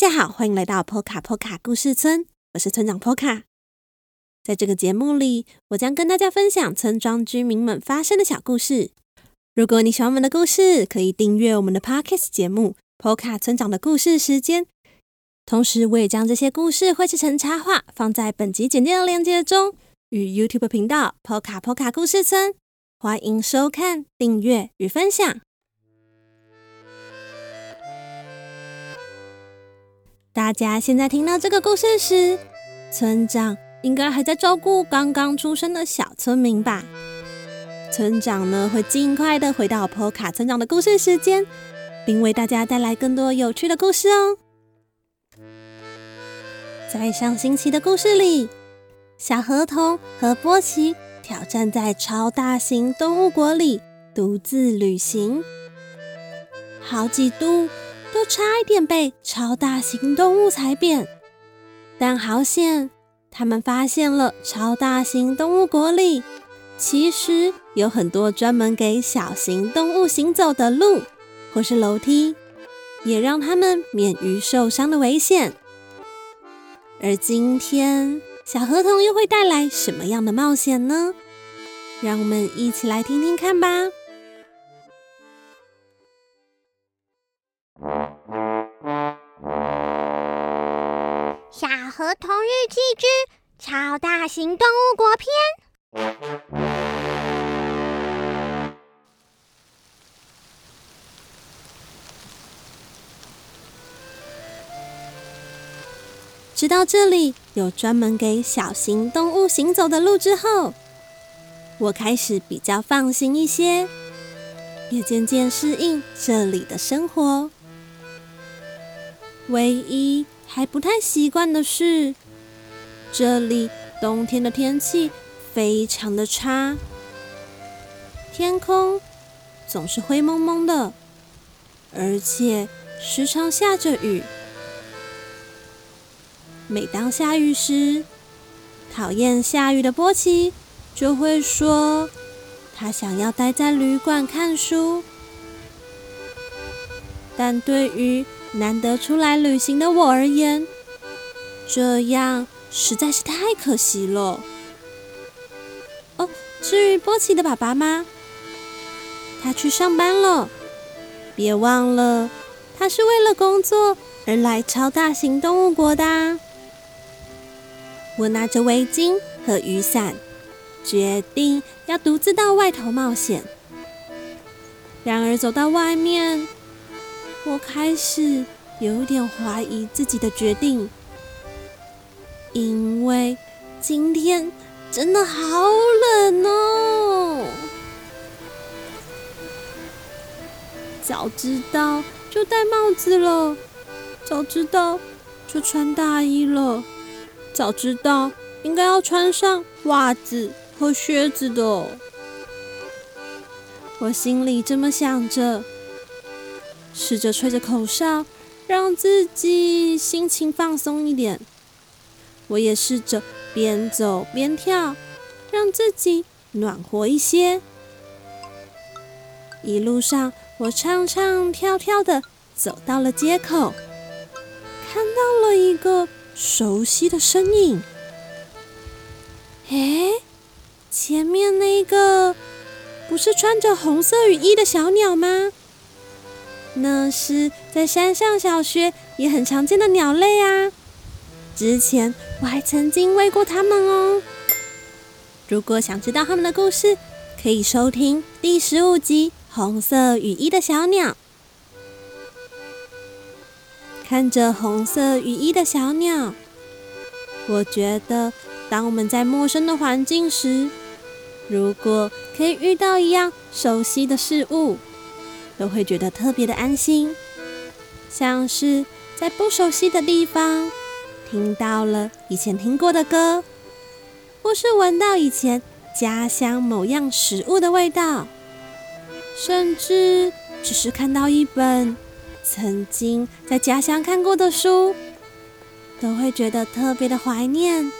大家好，欢迎来到波卡波卡故事村，我是村长波卡。在这个节目里，我将跟大家分享村庄居民们发生的小故事。如果你喜欢我们的故事，可以订阅我们的 Podcast 节目《波卡村长的故事时间》。同时，我也将这些故事绘制成插画，放在本集简介的链接中，与 YouTube 频道波卡波卡故事村。欢迎收看、订阅与分享。大家现在听到这个故事时，村长应该还在照顾刚刚出生的小村民吧？村长呢，会尽快的回到波卡村长的故事时间，并为大家带来更多有趣的故事哦。在上星期的故事里，小河童和波奇挑战在超大型动物国里独自旅行，好几度。都差一点被超大型动物踩扁，但好险，他们发现了超大型动物国里其实有很多专门给小型动物行走的路或是楼梯，也让他们免于受伤的危险。而今天，小河童又会带来什么样的冒险呢？让我们一起来听听看吧。小河童日记之超大型动物国篇。直到这里有专门给小型动物行走的路之后，我开始比较放心一些，也渐渐适应这里的生活。唯一还不太习惯的是，这里冬天的天气非常的差，天空总是灰蒙蒙的，而且时常下着雨。每当下雨时，讨厌下雨的波奇就会说，他想要待在旅馆看书，但对于难得出来旅行的我而言，这样实在是太可惜了。哦，至于波奇的爸爸吗？他去上班了。别忘了，他是为了工作而来超大型动物国的。我拿着围巾和雨伞，决定要独自到外头冒险。然而走到外面，我开始有点怀疑自己的决定，因为今天真的好冷哦。早知道就戴帽子了，早知道就穿大衣了，早知道应该要穿上袜子和靴子的。我心里这么想着。试着吹着口哨，让自己心情放松一点。我也试着边走边跳，让自己暖和一些。一路上，我唱唱跳跳的走到了街口，看到了一个熟悉的身影。哎，前面那个不是穿着红色雨衣的小鸟吗？那是在山上小学也很常见的鸟类啊！之前我还曾经喂过它们哦。如果想知道它们的故事，可以收听第十五集《红色雨衣的小鸟》。看着红色雨衣的小鸟，我觉得当我们在陌生的环境时，如果可以遇到一样熟悉的事物，都会觉得特别的安心，像是在不熟悉的地方听到了以前听过的歌，或是闻到以前家乡某样食物的味道，甚至只是看到一本曾经在家乡看过的书，都会觉得特别的怀念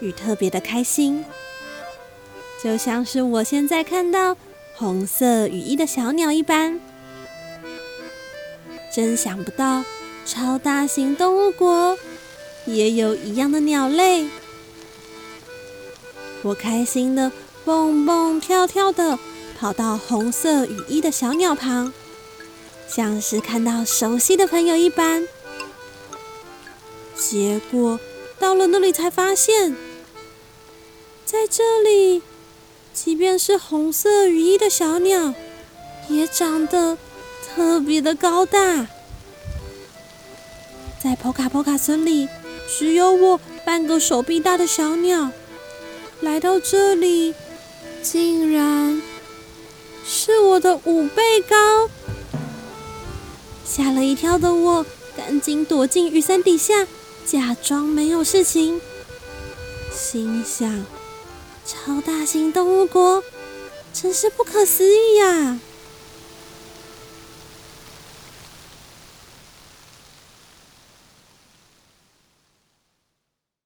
与特别的开心，就像是我现在看到红色雨衣的小鸟一般。真想不到，超大型动物国也有一样的鸟类。我开心的蹦蹦跳跳的跑到红色雨衣的小鸟旁，像是看到熟悉的朋友一般。结果到了那里才发现，在这里，即便是红色雨衣的小鸟，也长得特别的高大。在波卡波卡村里，只有我半个手臂大的小鸟，来到这里，竟然是我的五倍高。吓了一跳的我，赶紧躲进雨伞底下。假装没有事情，心想：超大型动物国真是不可思议呀！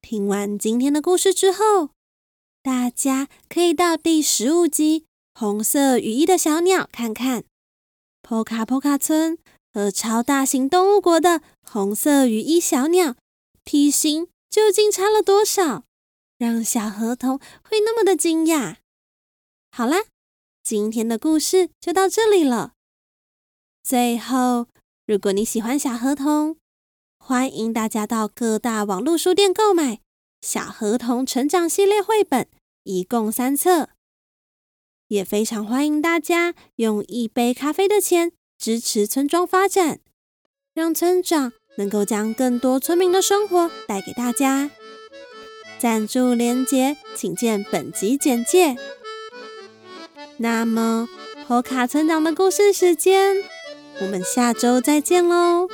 听完今天的故事之后，大家可以到第十五集《红色羽衣的小鸟》看看，波卡波卡村和超大型动物国的红色羽衣小鸟。体型究竟差了多少，让小河童会那么的惊讶？好啦，今天的故事就到这里了。最后，如果你喜欢小河童，欢迎大家到各大网络书店购买《小河童成长系列》绘本，一共三册。也非常欢迎大家用一杯咖啡的钱支持村庄发展，让村长。能够将更多村民的生活带给大家。赞助连结，请见本集简介。那么，波卡村长的故事时间，我们下周再见喽，